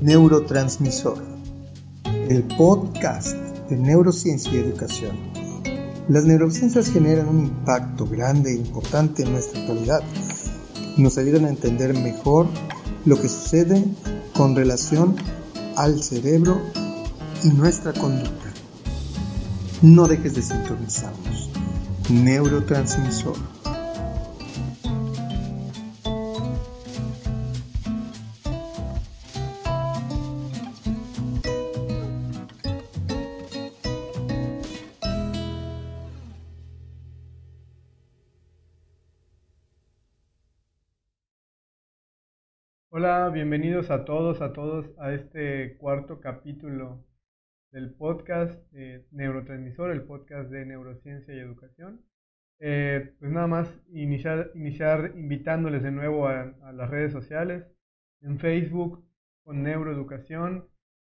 Neurotransmisor, el podcast de neurociencia y educación. Las neurociencias generan un impacto grande e importante en nuestra actualidad. Nos ayudan a entender mejor lo que sucede con relación al cerebro y nuestra conducta. No dejes de sintonizarnos. Neurotransmisor. Bienvenidos a todos, a todos a este cuarto capítulo del podcast eh, Neurotransmisor, el podcast de neurociencia y educación. Eh, pues nada más iniciar, iniciar invitándoles de nuevo a, las redes sociales, en Facebook con Neuroeducación,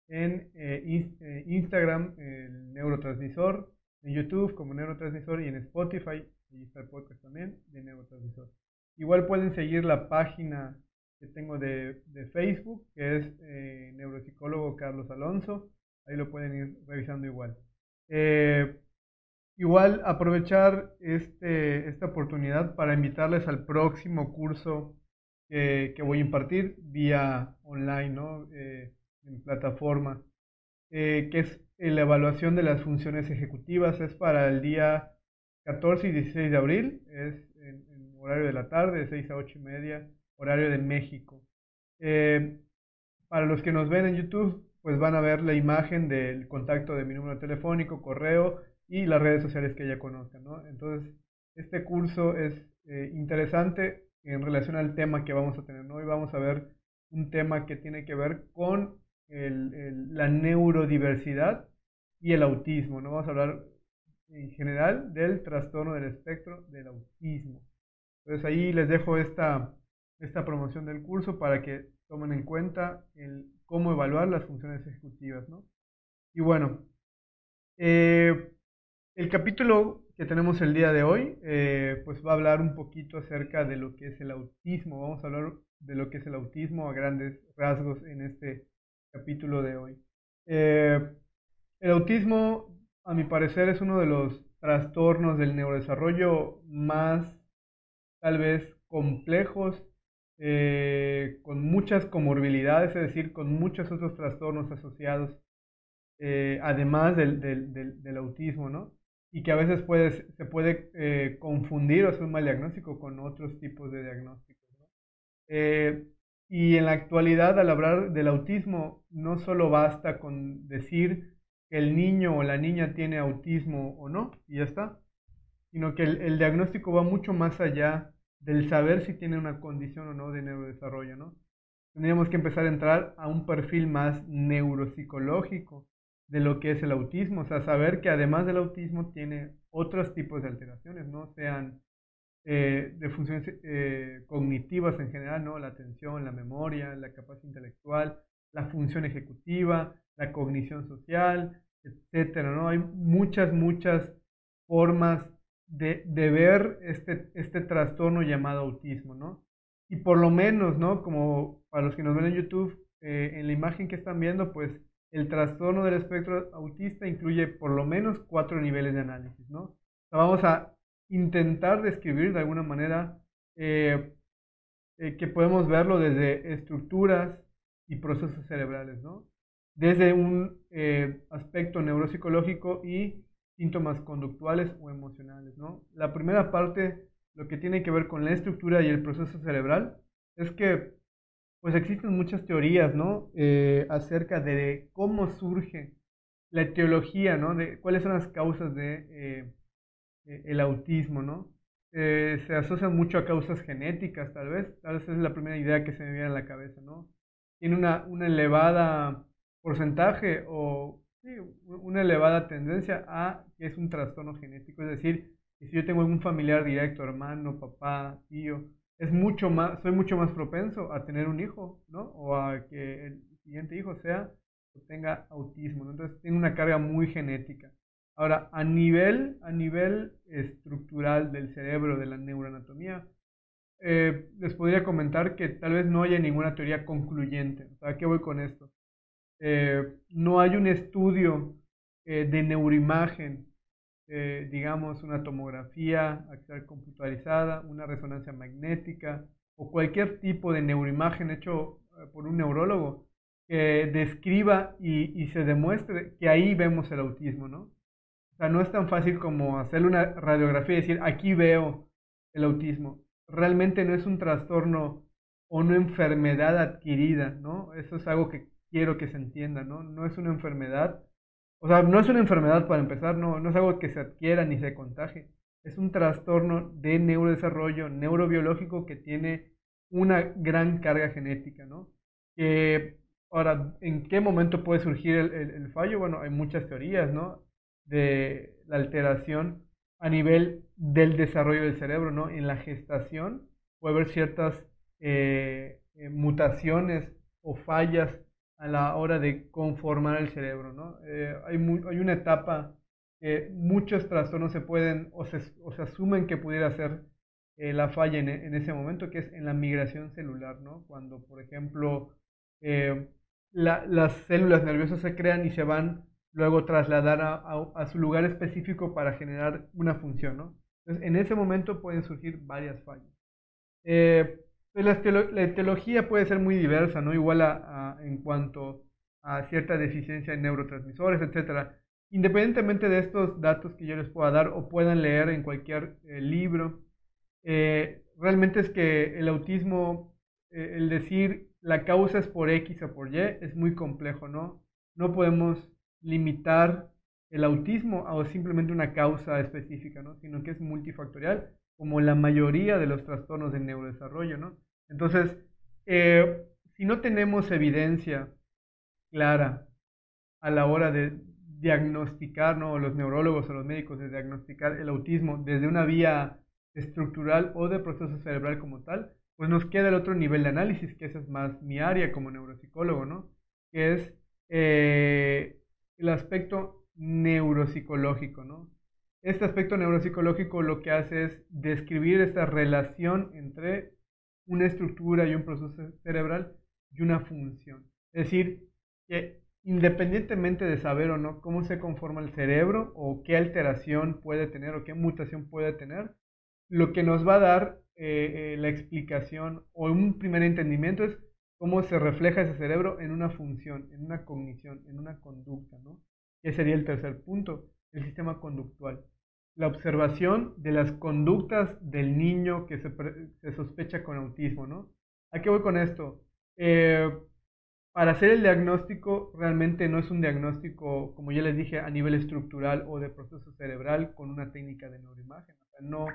en eh, Instagram el Neurotransmisor, en YouTube como Neurotransmisor y en Spotify, y está el podcast también de Neurotransmisor. Igual pueden seguir la página que tengo de, Facebook, que es eh, neuropsicólogo Carlos Alonso. Ahí lo pueden ir revisando igual. Eh, igual aprovechar este, esta oportunidad para invitarles al próximo curso que, voy a impartir vía online, ¿no? Eh, en plataforma, que es la evaluación de las funciones ejecutivas. Es para el día 14 y 16 de abril, es en, en horario de la tarde, de 6 a 8 y media horario de México. Eh, para los que nos ven en YouTube, pues van a ver la imagen del contacto de mi número telefónico, correo y las redes sociales que ya conozcan. Entonces, este curso es eh, interesante en relación al tema que vamos a tener. Hoy vamos a ver un tema que tiene que ver con la neurodiversidad y el autismo. ¿no? Vamos a hablar en general del trastorno del espectro del autismo. Entonces ahí les dejo esta, esta promoción del curso para que tomen en cuenta el cómo evaluar las funciones ejecutivas. ¿no? Y bueno, eh, el capítulo que tenemos el día de hoy, eh, pues va a hablar un poquito acerca de lo que es el autismo. Vamos a hablar de lo que es el autismo a grandes rasgos en este capítulo de hoy. Eh, el autismo, a mi parecer, es uno de los trastornos del neurodesarrollo más, tal vez, complejos eh, con muchas comorbilidades, es decir, con muchos otros trastornos asociados, eh, además del, del, del, autismo, ¿no? Y que a veces puede, se puede eh, confundir o hacer un mal diagnóstico con otros tipos de diagnósticos. y en la actualidad, al hablar del autismo, no solo basta con decir que el niño o la niña tiene autismo o no, y ya está, sino que el, el diagnóstico va mucho más allá del saber si tiene una condición o no de neurodesarrollo, ¿no? Tendríamos que empezar a entrar a un perfil más neuropsicológico de lo que es el autismo, o sea, saber que además del autismo tiene otros tipos de alteraciones, ¿no? Sean eh, de funciones eh, cognitivas en general, ¿no? La atención, la memoria, la capacidad intelectual, la función ejecutiva, la cognición social, etcétera, ¿no? Hay muchas, muchas formas de, ver este, este trastorno llamado autismo, ¿no? Y por lo menos, ¿no? Como para los que nos ven en YouTube, eh, en la imagen que están viendo, pues el trastorno del espectro autista incluye por lo menos cuatro niveles de análisis, ¿no? vamos a intentar describir de alguna manera eh, eh, que podemos verlo desde estructuras y procesos cerebrales, ¿no? Desde un aspecto neuropsicológico y síntomas conductuales o emocionales. ¿no? La primera parte, lo que tiene que ver con la estructura y el proceso cerebral, es que pues existen muchas teorías ¿no? Eh, acerca de cómo surge la etiología, ¿no? de cuáles son las causas de eh, eh, el autismo. ¿no? se asocian mucho a causas genéticas, tal vez, tal vez es la primera idea que se me viene a la cabeza. ¿no? Tiene una, una elevada porcentaje o una elevada tendencia a que es un trastorno genético, es decir, si yo tengo algún familiar directo, hermano, papá, tío, es mucho más, soy mucho más propenso a tener un hijo, ¿no? O a que el siguiente hijo sea o tenga autismo. Entonces tiene una carga muy genética. Ahora, a nivel, a nivel estructural del cerebro, de la neuroanatomía, eh, les podría comentar que tal vez no haya ninguna teoría concluyente. ¿A qué voy con esto? Eh, no hay un estudio eh, de neuroimagen, eh, digamos una tomografía axial computarizada, una resonancia magnética o cualquier tipo de neuroimagen hecho por un neurólogo que describa y, se demuestre que ahí vemos el autismo, ¿no? O sea, no es tan fácil como hacerle una radiografía y decir, aquí veo el autismo. Realmente no es un trastorno o una enfermedad adquirida, ¿no? Eso es algo que quiero que se entienda, ¿no? No es una enfermedad, o sea, no es una enfermedad para empezar, no, no es algo que se adquiera ni se contagie. Es un trastorno de neurodesarrollo neurobiológico que tiene una gran carga genética, ¿no? Que, ahora, ¿en qué momento puede surgir el, el fallo? Bueno, hay muchas teorías, ¿no? De la alteración a nivel del desarrollo del cerebro, ¿no? En la gestación puede haber ciertas eh, eh, mutaciones o fallas a la hora de conformar el cerebro, ¿no? Eh, hay, hay, una etapa que muchos trastornos se pueden o se, asumen que pudiera ser la falla en, en, ese momento, que es en la migración celular, ¿no? Cuando, por ejemplo, la, las células nerviosas se crean y se van luego trasladar a, a, su lugar específico para generar una función, ¿no? Entonces, en ese momento pueden surgir varias fallas. Eh, pues la, etiología puede ser muy diversa, ¿no? Igual a, en cuanto a cierta deficiencia en neurotransmisores, etc. Independientemente de estos datos que yo les pueda dar o puedan leer en cualquier eh, libro, eh, realmente es que el autismo, eh, el decir la causa es por X o por Y, es muy complejo, ¿no? No podemos limitar el autismo a simplemente una causa específica, ¿no? Sino que es multifactorial, como la mayoría de los trastornos del neurodesarrollo, ¿no? Entonces, eh, si no tenemos evidencia clara a la hora de diagnosticar, ¿no? los neurólogos o los médicos de diagnosticar el autismo desde una vía estructural o de proceso cerebral como tal, pues nos queda el otro nivel de análisis, que esa es más mi área como neuropsicólogo, ¿no? Que es eh, el aspecto neuropsicológico, ¿no? Este aspecto neuropsicológico lo que hace es describir esta relación entre una estructura y un proceso cerebral y una función. Es decir, que independientemente de saber o no cómo se conforma el cerebro o qué alteración puede tener o qué mutación puede tener, lo que nos va a dar eh, eh, la explicación o un primer entendimiento es cómo se refleja ese cerebro en una función, en una cognición, en una conducta, ¿no? Que sería el tercer punto, el sistema conductual la observación de las conductas del niño que se, sospecha con autismo, ¿no? ¿A qué voy con esto? Eh, para hacer el diagnóstico realmente no es un diagnóstico, como ya les dije, a nivel estructural o de proceso cerebral con una técnica de neuroimagen. no,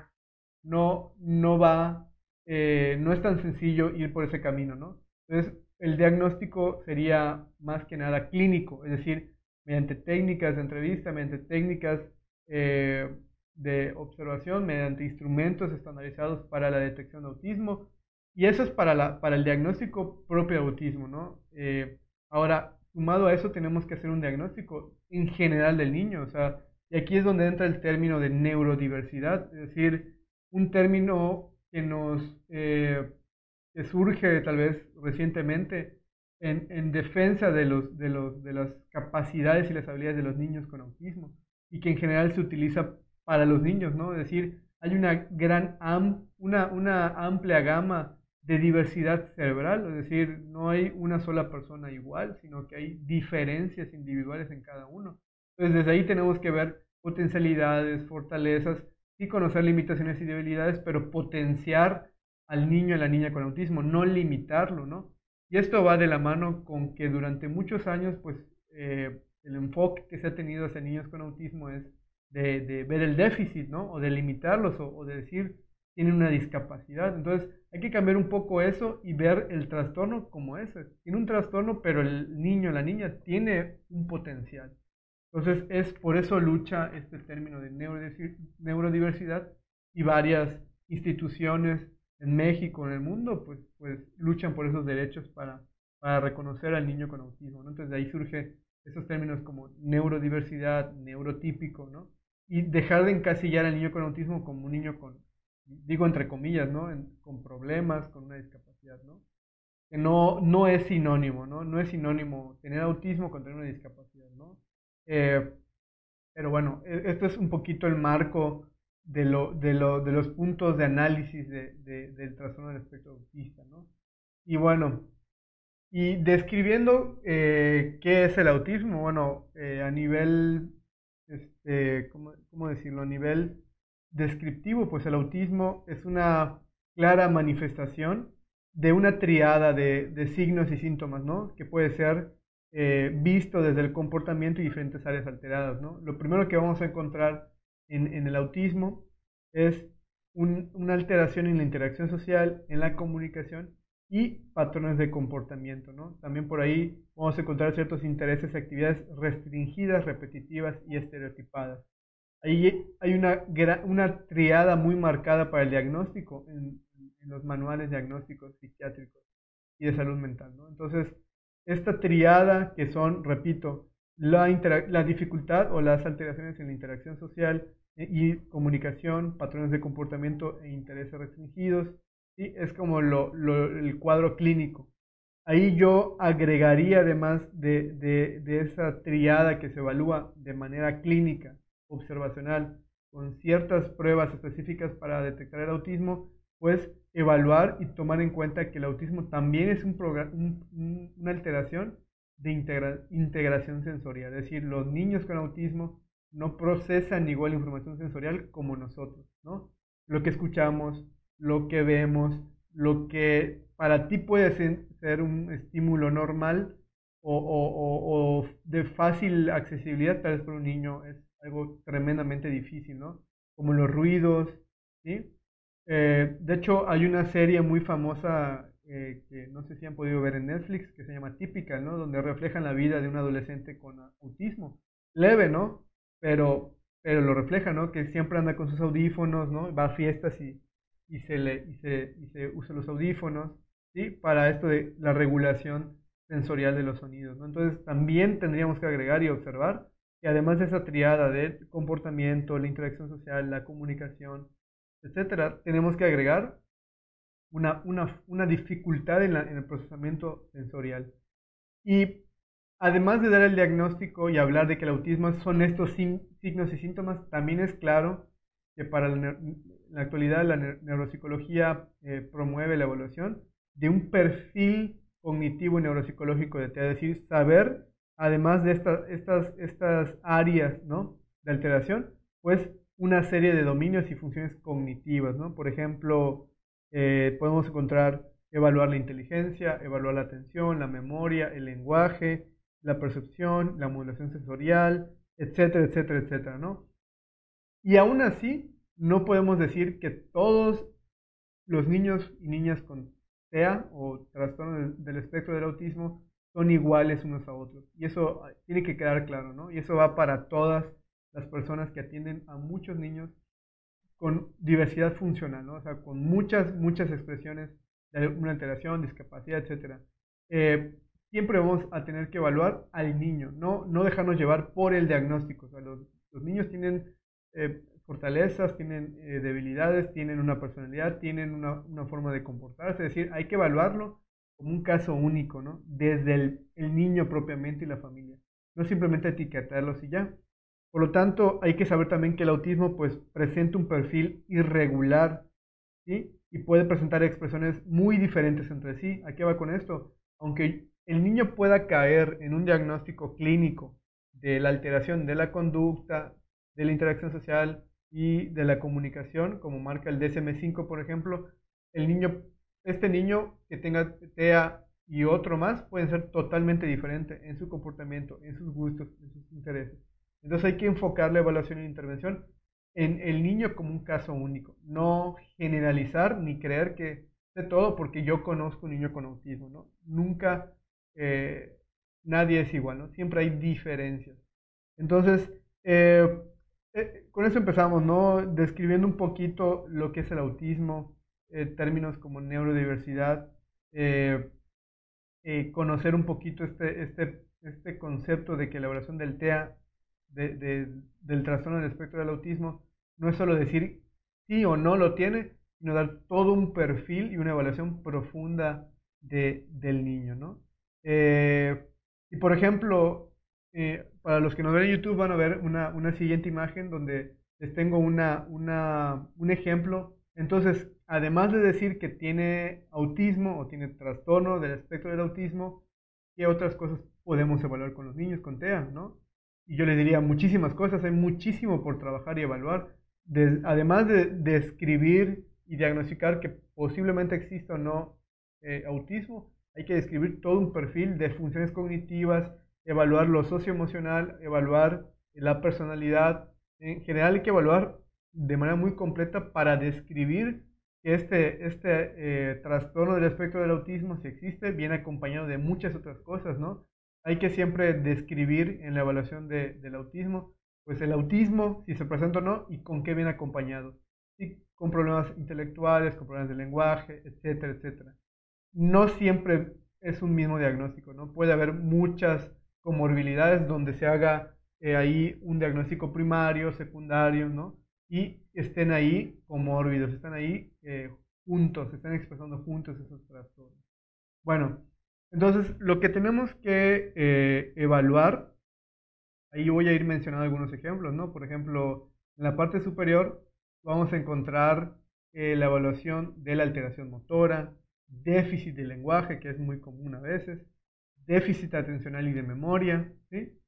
no, no va, eh, no es tan sencillo ir por ese camino, ¿no? Entonces, el diagnóstico sería más que nada clínico, es decir, mediante técnicas de entrevista, mediante técnicas eh, de observación mediante instrumentos estandarizados para la detección de autismo. Y eso es para, la, para el diagnóstico propio de autismo, ¿no? Eh, ahora, sumado a eso, tenemos que hacer un diagnóstico en general del niño, o sea, y aquí es donde entra el término de neurodiversidad, es decir, un término que nos eh, que surge tal vez recientemente en, en defensa de, los, de, los, de las capacidades y las habilidades de los niños con autismo y que en general se utiliza para los niños, ¿no? Es decir, hay una gran, una, una amplia gama de diversidad cerebral, es decir, no hay una sola persona igual, sino que hay diferencias individuales en cada uno. Entonces, desde ahí tenemos que ver potencialidades, fortalezas, y conocer limitaciones y debilidades, pero potenciar al niño y a la niña con autismo, no limitarlo, ¿no? Y esto va de la mano con que durante muchos años, pues, eh, el enfoque que se ha tenido hacia niños con autismo es de, ver el déficit, ¿no? O de limitarlos o, de decir tienen una discapacidad. Entonces hay que cambiar un poco eso y ver el trastorno como ese. Tiene un trastorno, pero el niño, la niña tiene un potencial. Entonces es por eso lucha este término de neurodiversidad y varias instituciones en México, en el mundo, pues, pues luchan por esos derechos para, para reconocer al niño con autismo. Entonces de ahí surge esos términos como neurodiversidad, neurotípico, ¿no? Y dejar de encasillar al niño con autismo como un niño con, digo entre comillas, ¿no? con problemas, con una discapacidad, ¿no? que no, no es sinónimo, ¿no? No es sinónimo tener autismo con tener una discapacidad, ¿no? Eh, pero bueno, e, esto es un poquito el marco de, lo, de, lo, de los puntos de análisis de, del trastorno del espectro autista, ¿no? Y bueno, y describiendo eh, qué es el autismo, bueno, eh, a nivel, este, ¿cómo, ¿cómo, decirlo? A nivel descriptivo, pues el autismo es una clara manifestación de una triada de, de signos y síntomas, ¿no? Que puede ser eh, visto desde el comportamiento y diferentes áreas alteradas. ¿no? Lo primero que vamos a encontrar en, en el autismo es una alteración en la interacción social, en la comunicación y patrones de comportamiento. ¿no? También por ahí vamos a encontrar ciertos intereses y actividades restringidas, repetitivas y estereotipadas. Ahí hay una, triada muy marcada para el diagnóstico en, los manuales diagnósticos psiquiátricos y de salud mental. Entonces, esta triada que son, repito, la, la dificultad o las alteraciones en la interacción social eh, y comunicación, patrones de comportamiento e intereses restringidos, ¿sí? es como lo, el cuadro clínico. Ahí yo agregaría, además de, de, esa triada que se evalúa de manera clínica, observacional, con ciertas pruebas específicas para detectar el autismo, pues evaluar y tomar en cuenta que el autismo también es un, una alteración de integración sensorial. Es decir, los niños con autismo no procesan igual información sensorial como nosotros, ¿no? Lo que escuchamos, lo que vemos, lo que para ti puede ser, un estímulo normal o, de fácil accesibilidad, tal vez para un niño es algo tremendamente difícil, ¿no? Como los ruidos, ¿sí? Eh, de hecho, hay una serie muy famosa eh, que no sé si han podido ver en Netflix, que se llama Típica, ¿no? Donde reflejan la vida de un adolescente con autismo. Leve, ¿no? Pero, pero lo refleja, ¿no? Que siempre anda con sus audífonos, ¿no? Va a fiestas y, y, se, le, se, se usa los audífonos, ¿sí? Para esto de la regulación sensorial de los sonidos, ¿no? Entonces, también tendríamos que agregar y observar que además de esa triada de comportamiento, la interacción social, la comunicación, etcétera, tenemos que agregar una, una, una dificultad en, en, el procesamiento sensorial. Y además de dar el diagnóstico y hablar de que el autismo son estos signos y síntomas, también es claro que para la, la actualidad la neuropsicología eh, promueve la evaluación de un perfil cognitivo y neuropsicológico de TEA, es decir, saber, además de estas, estas, estas áreas de alteración, pues una serie de dominios y funciones cognitivas. Por ejemplo, eh, podemos encontrar evaluar la inteligencia, evaluar la atención, la memoria, el lenguaje, la percepción, la modulación sensorial, etcétera, etcétera, etcétera, ¿no? Y aún así, no podemos decir que todos los niños y niñas con TEA o trastorno del espectro del autismo son iguales unos a otros. Y eso tiene que quedar claro, ¿no? Y eso va para todas las personas que atienden a muchos niños con diversidad funcional, ¿no? o sea, con muchas, muchas expresiones de una alteración, discapacidad, etc. Eh, siempre vamos a tener que evaluar al niño, no, no dejarnos llevar por el diagnóstico. O sea, los, los niños tienen eh, fortalezas, tienen eh, debilidades, tienen una personalidad, tienen una, una, forma de comportarse, es decir, hay que evaluarlo como un caso único, ¿no? Desde el, el niño propiamente y la familia. No simplemente etiquetarlos y ya. Por lo tanto, hay que saber también que el autismo pues, presenta un perfil irregular ¿sí? y puede presentar expresiones muy diferentes entre sí. ¿A qué va con esto? Aunque el niño pueda caer en un diagnóstico clínico de la alteración de la conducta, de la interacción social y de la comunicación, como marca el DSM5, por ejemplo, el niño, este niño que tenga TEA y otro más pueden ser totalmente diferentes en su comportamiento, en sus gustos, en sus intereses. Entonces hay que enfocar la evaluación e intervención en el niño como un caso único, no generalizar ni creer que de todo porque yo conozco un niño con autismo, ¿no? Nunca eh, nadie es igual, ¿no? Siempre hay diferencias. Entonces, eh, con eso empezamos, ¿no? Describiendo un poquito lo que es el autismo, términos como neurodiversidad, conocer un poquito este, este, este concepto de que la evaluación del TEA de, del trastorno del espectro del autismo no es solo decir sí o no lo tiene, sino dar todo un perfil y una evaluación profunda de, del niño, ¿no? Eh, y por ejemplo, eh, para los que nos ven en YouTube van a ver una, una siguiente imagen donde les tengo una, una, un ejemplo. Entonces, además de decir que tiene autismo o tiene trastorno del espectro del autismo, ¿qué otras cosas podemos evaluar con los niños con TEA, no? Y yo les diría muchísimas cosas, hay muchísimo por trabajar y evaluar. además de describir y diagnosticar que posiblemente exista o no eh, autismo, hay que describir todo un perfil de funciones cognitivas, evaluar lo socioemocional, evaluar la personalidad. En general hay que evaluar de manera muy completa para describir este, este eh, trastorno del espectro del autismo, si existe, viene acompañado de muchas otras cosas, ¿no? Hay que siempre describir en la evaluación de, del autismo, pues el autismo, si se presenta o no, y con qué viene acompañado. ¿Sí? Con problemas intelectuales, con problemas de lenguaje, etcétera, etcétera. No siempre es un mismo diagnóstico, ¿no? Puede haber muchas comorbilidades donde se haga eh, ahí un diagnóstico primario, secundario, ¿no? Y estén ahí comórbidos, están ahí eh, juntos, están expresando juntos esos trastornos. Bueno, entonces lo que tenemos que eh, evaluar, ahí voy a ir mencionando algunos ejemplos, ¿no? Por ejemplo, en la parte superior vamos a encontrar la evaluación de la alteración motora, déficit de lenguaje, que es muy común a veces, déficit atencional y de memoria. ¿sí?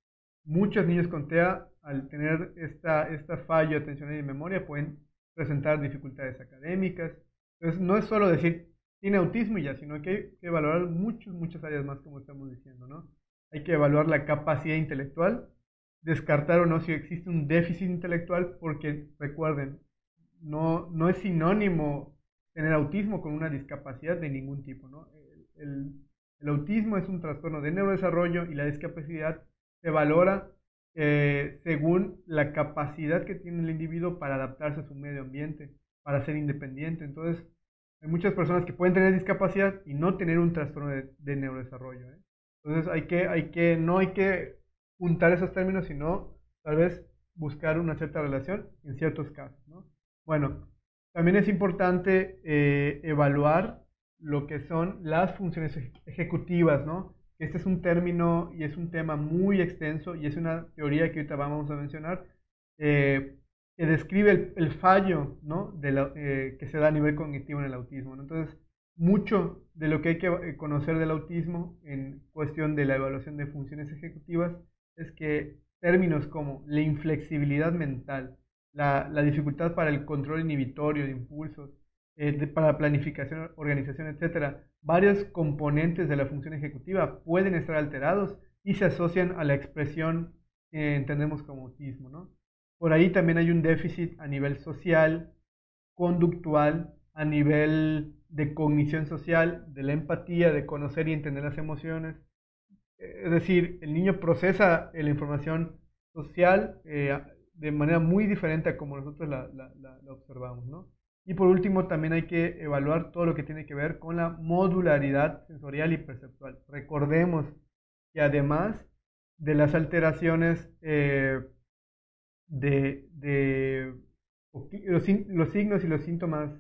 Muchos niños con TEA, al tener esta, esta fallo atencional y de memoria, pueden presentar dificultades académicas. Entonces, no es solo decir, tiene autismo y ya, sino que hay que evaluar muchas, muchas áreas más, como estamos diciendo, ¿no? Hay que evaluar la capacidad intelectual, descartar o no si existe un déficit intelectual, porque recuerden, no, no es sinónimo tener autismo con una discapacidad de ningún tipo, ¿no? Autismo es un trastorno de neurodesarrollo y la discapacidad se valora eh, según la capacidad que tiene el individuo para adaptarse a su medio ambiente, para ser independiente. Entonces, hay muchas personas que pueden tener discapacidad y no tener un trastorno de, neurodesarrollo. ¿eh? Entonces, hay que, no hay que juntar esos términos, sino tal vez buscar una cierta relación en ciertos casos. ¿no? Bueno, también es importante eh, evaluar lo que son las funciones ejecutivas, ¿no? Este es un término y es un tema muy extenso y es una teoría que ahorita vamos a mencionar, eh, que describe el, fallo, ¿no? Eh, que se da a nivel cognitivo en el autismo. Entonces, mucho de lo que hay que eh, conocer del autismo en cuestión de la evaluación de funciones ejecutivas es que términos como la inflexibilidad mental, la dificultad para el control inhibitorio de impulsos, eh, para planificación, organización, etcétera, varios componentes de la función ejecutiva pueden estar alterados y se asocian a la expresión que entendemos como autismo. ¿no? Por ahí también hay un déficit a nivel social, conductual, a nivel de cognición social, de la empatía, de conocer y entender las emociones. Es decir, el niño procesa la información social eh, de manera muy diferente a como nosotros la, la, la observamos. ¿no? Y por último, también hay que evaluar todo lo que tiene que ver con la modularidad sensorial y perceptual. Recordemos que además de las alteraciones eh, de, los, signos y los síntomas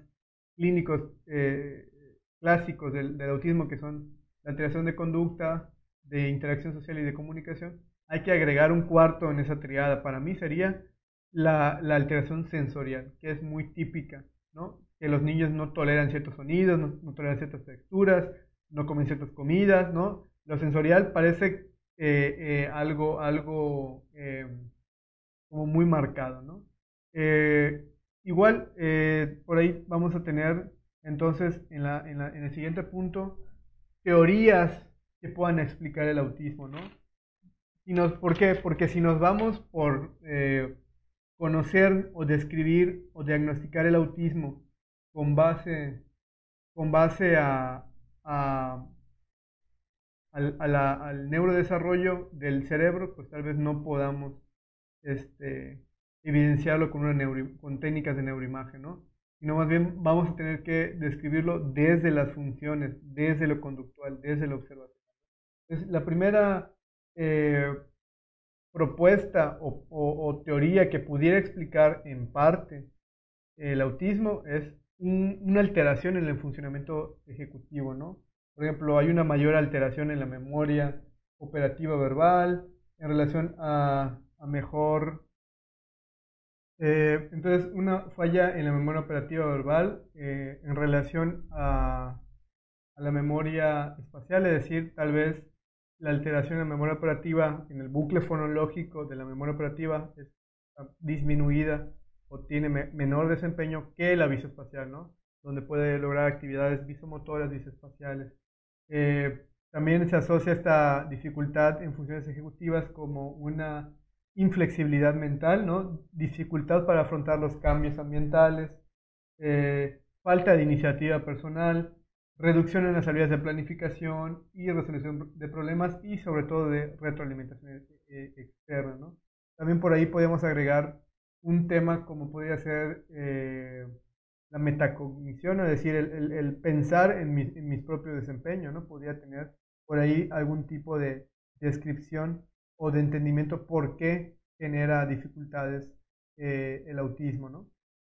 clínicos eh, clásicos del, autismo, que son la alteración de conducta, de interacción social y de comunicación, hay que agregar un cuarto en esa triada. Para mí sería la, la alteración sensorial, que es muy típica que los niños no toleran ciertos sonidos, no, toleran ciertas texturas, no comen ciertas comidas, ¿no? Lo sensorial parece eh, eh, algo, algo eh, como muy marcado, ¿no? igual, por ahí vamos a tener entonces en, la, en, el siguiente punto teorías que puedan explicar el autismo, ¿no? Y ¿Por qué? Porque si nos vamos por conocer o describir o diagnosticar el autismo con base, con base a, al, al, neurodesarrollo del cerebro, pues tal vez no podamos este, evidenciarlo con, una con técnicas de neuroimagen, ¿no? Sino más bien vamos a tener que describirlo desde las funciones, desde lo conductual, desde la observación. La primera eh, propuesta o, teoría que pudiera explicar en parte el autismo es una alteración en el funcionamiento ejecutivo, ¿no? Por ejemplo, hay una mayor alteración en la memoria operativa verbal en relación a, mejor... Eh, entonces, una falla en la memoria operativa verbal eh, en relación a, a la memoria espacial, es decir, tal vez la alteración en la memoria operativa en el bucle fonológico de la memoria operativa es disminuida o tiene menor desempeño que la visoespacial, ¿no? Donde puede lograr actividades visomotoras visoespaciales. Eh, también se asocia esta dificultad en funciones ejecutivas como una inflexibilidad mental, ¿no? Dificultad para afrontar los cambios ambientales, eh, falta de iniciativa personal, reducción en las habilidades de planificación y resolución de problemas y sobre todo de retroalimentación eh, externa. ¿no? También por ahí podemos agregar un tema como podría ser eh, la metacognición, es decir, el, pensar en, mis propios desempeños, ¿no? Podría tener por ahí algún tipo de descripción o de entendimiento por qué genera dificultades eh, el autismo, ¿no?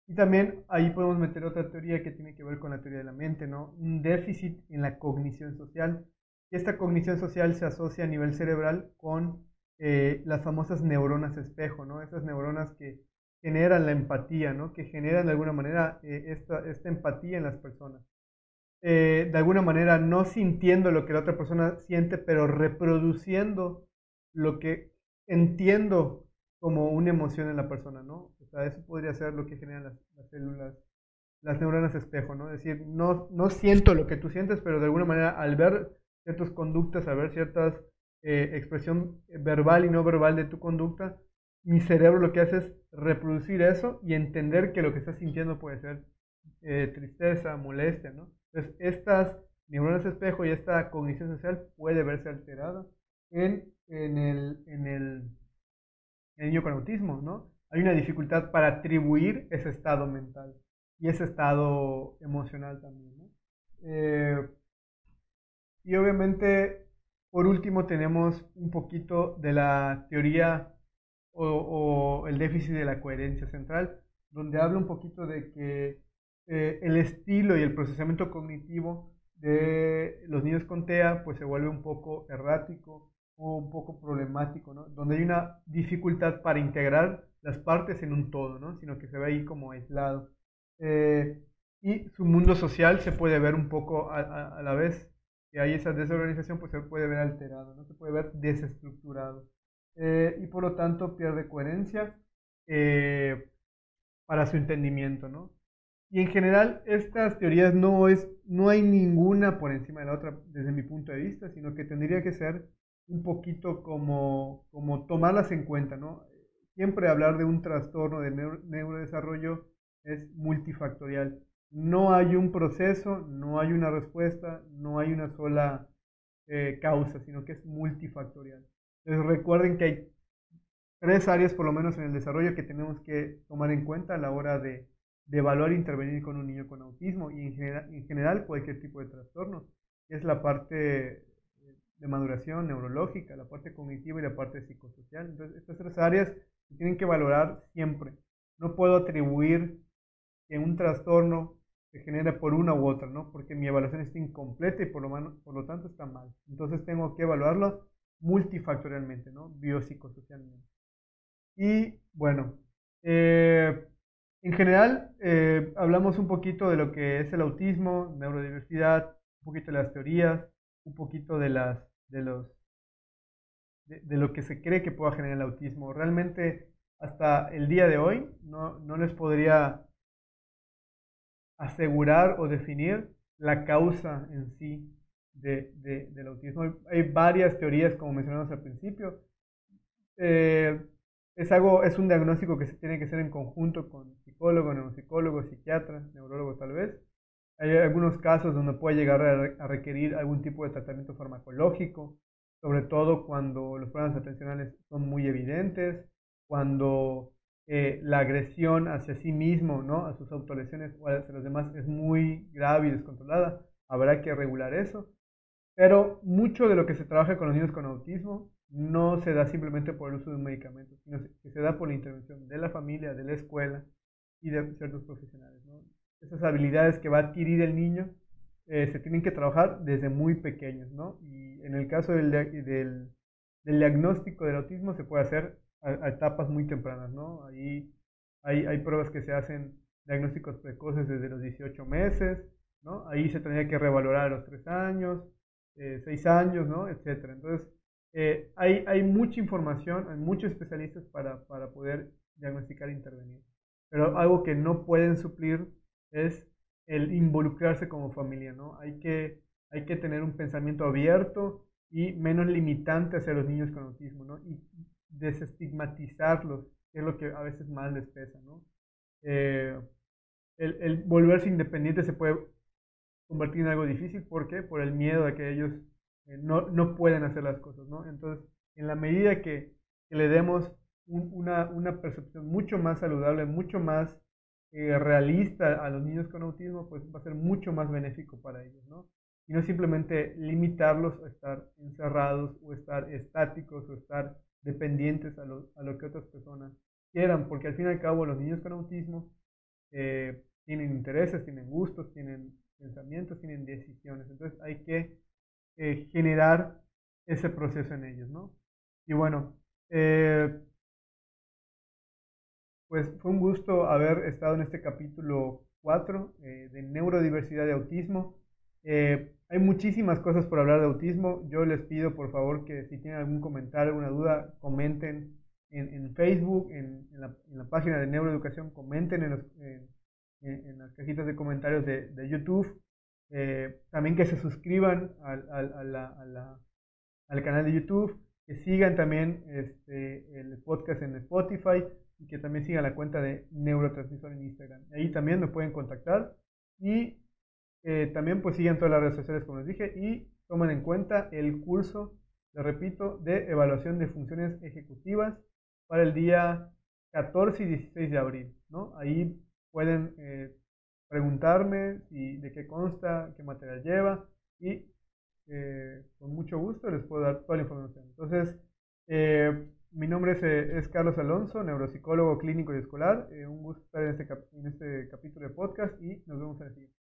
Y también ahí podemos meter otra teoría que tiene que ver con la teoría de la mente, ¿no? Un déficit en la cognición social. Y esta cognición social se asocia a nivel cerebral con eh, las famosas neuronas espejo, ¿no? Esas neuronas que generan la empatía, ¿no? Que generan de alguna manera eh, esta, esta, empatía en las personas. Eh, de alguna manera no sintiendo lo que la otra persona siente, pero reproduciendo lo que entiendo como una emoción en la persona, ¿no? O sea, eso podría ser lo que generan las, células, las neuronas espejo, ¿no? Es decir, no, no siento lo que tú sientes, pero de alguna manera al ver ciertas conductas, al ver ciertas eh, expresión verbal y no verbal de tu conducta, mi cerebro lo que hace es reproducir eso y entender que lo que estás sintiendo puede ser eh, tristeza, molestia, ¿no? Entonces, estas neuronas espejo y esta cognición social puede verse alterada en, en el, en el el niño con autismo, ¿no? Hay una dificultad para atribuir ese estado mental y ese estado emocional también. Eh, y obviamente, por último, tenemos un poquito de la teoría o, el déficit de la coherencia central, donde habla un poquito de que eh, el estilo y el procesamiento cognitivo de los niños con TEA pues se vuelve un poco errático un poco problemático, ¿no? Donde hay una dificultad para integrar las partes en un todo, ¿no? Sino que se ve ahí como aislado. Eh, y su mundo social se puede ver un poco a, la vez que hay esa desorganización, pues se puede ver alterado, ¿no? Se puede ver desestructurado. Eh, y por lo tanto pierde coherencia eh, para su entendimiento, ¿no? Y en general estas teorías no es, no hay ninguna por encima de la otra desde mi punto de vista, sino que tendría que ser un poquito como, como tomarlas en cuenta, ¿no? Siempre hablar de un trastorno de neurodesarrollo es multifactorial. No hay un proceso, no hay una respuesta, no hay una sola eh, causa, sino que es multifactorial. Entonces recuerden que hay tres áreas por lo menos en el desarrollo que tenemos que tomar en cuenta a la hora de, de evaluar e intervenir con un niño con autismo y en general, en general cualquier tipo de trastorno. Es la parte de maduración neurológica, la parte cognitiva y la parte psicosocial. Entonces, estas tres áreas se tienen que valorar siempre. No puedo atribuir que un trastorno se genera por una u otra, ¿no? Porque mi evaluación está incompleta y por lo, por lo tanto está mal. Entonces tengo que evaluarlo multifactorialmente, ¿no? Biopsicosocialmente. Y bueno, eh, en general eh, hablamos un poquito de lo que es el autismo, neurodiversidad, un poquito de las teorías, un poquito de las de los de, lo que se cree que pueda generar el autismo. Realmente hasta el día de hoy no, no les podría asegurar o definir la causa en sí de, del autismo. Hay varias teorías, como mencionamos al principio. Eh, es, algo, es un diagnóstico que se tiene que hacer en conjunto con psicólogo, neuropsicólogo, psiquiatra, neurólogo tal vez. Hay algunos casos donde puede llegar a requerir algún tipo de tratamiento farmacológico, sobre todo cuando los problemas atencionales son muy evidentes, cuando eh, la agresión hacia sí mismo, ¿no? a sus autolesiones o hacia los demás es muy grave y descontrolada. Habrá que regular eso. Pero mucho de lo que se trabaja con los niños con autismo no se da simplemente por el uso de un medicamento, sino que se da por la intervención de la familia, de la escuela y de ciertos profesionales. ¿no? Esas habilidades que va a adquirir el niño eh, se tienen que trabajar desde muy pequeños, ¿no? Y en el caso del, del, diagnóstico del autismo se puede hacer a, etapas muy tempranas, ¿no? Ahí hay, hay pruebas que se hacen diagnósticos precoces desde los 18 meses, ¿no? Ahí se tendría que revalorar a los 3 años, eh, 6 años, ¿no? Etcétera. Entonces, eh, hay, hay mucha información, hay muchos especialistas para, para poder diagnosticar e intervenir. Pero algo que no pueden suplir es el involucrarse como familia, ¿no? Hay que, hay que tener un pensamiento abierto y menos limitante hacia los niños con autismo, ¿no? Y desestigmatizarlos, que es lo que a veces más les pesa, ¿no? Eh, el, el, volverse independiente se puede convertir en algo difícil, ¿por qué? Por el miedo de que ellos eh, no, no, pueden hacer las cosas, ¿no? Entonces, en la medida que, le demos una, una, percepción mucho más saludable, mucho más eh, realista a los niños con autismo, pues va a ser mucho más benéfico para ellos, ¿no? Y no simplemente limitarlos a estar encerrados o estar estáticos o estar dependientes a lo, a lo que otras personas quieran, porque al fin y al cabo los niños con autismo eh, tienen intereses, tienen gustos, tienen pensamientos, tienen decisiones. Entonces hay que eh, generar ese proceso en ellos, ¿no? Y bueno, eh, pues fue un gusto haber estado en este capítulo 4 eh, de neurodiversidad de autismo. hay muchísimas cosas por hablar de autismo. Yo les pido por favor que si tienen algún comentario, alguna duda, comenten en, Facebook, en, la, página de Neuroeducación, comenten en, en las cajitas de comentarios de, YouTube. Eh, también que se suscriban al, canal de YouTube, que sigan también este, el podcast en Spotify y que también sigan la cuenta de Neurotransmisor en Instagram. Ahí también me pueden contactar y eh, también pues sigan todas las redes sociales como les dije y tomen en cuenta el curso, le repito, de evaluación de funciones ejecutivas para el día 14 y 16 de abril. ¿no? Ahí pueden eh, preguntarme de qué consta, qué material lleva y eh, con mucho gusto les puedo dar toda la información. Entonces, eh, mi nombre es, eh, es, Carlos Alonso, neuropsicólogo clínico y escolar. un gusto estar en este, en este capítulo de podcast y nos vemos en el siguiente.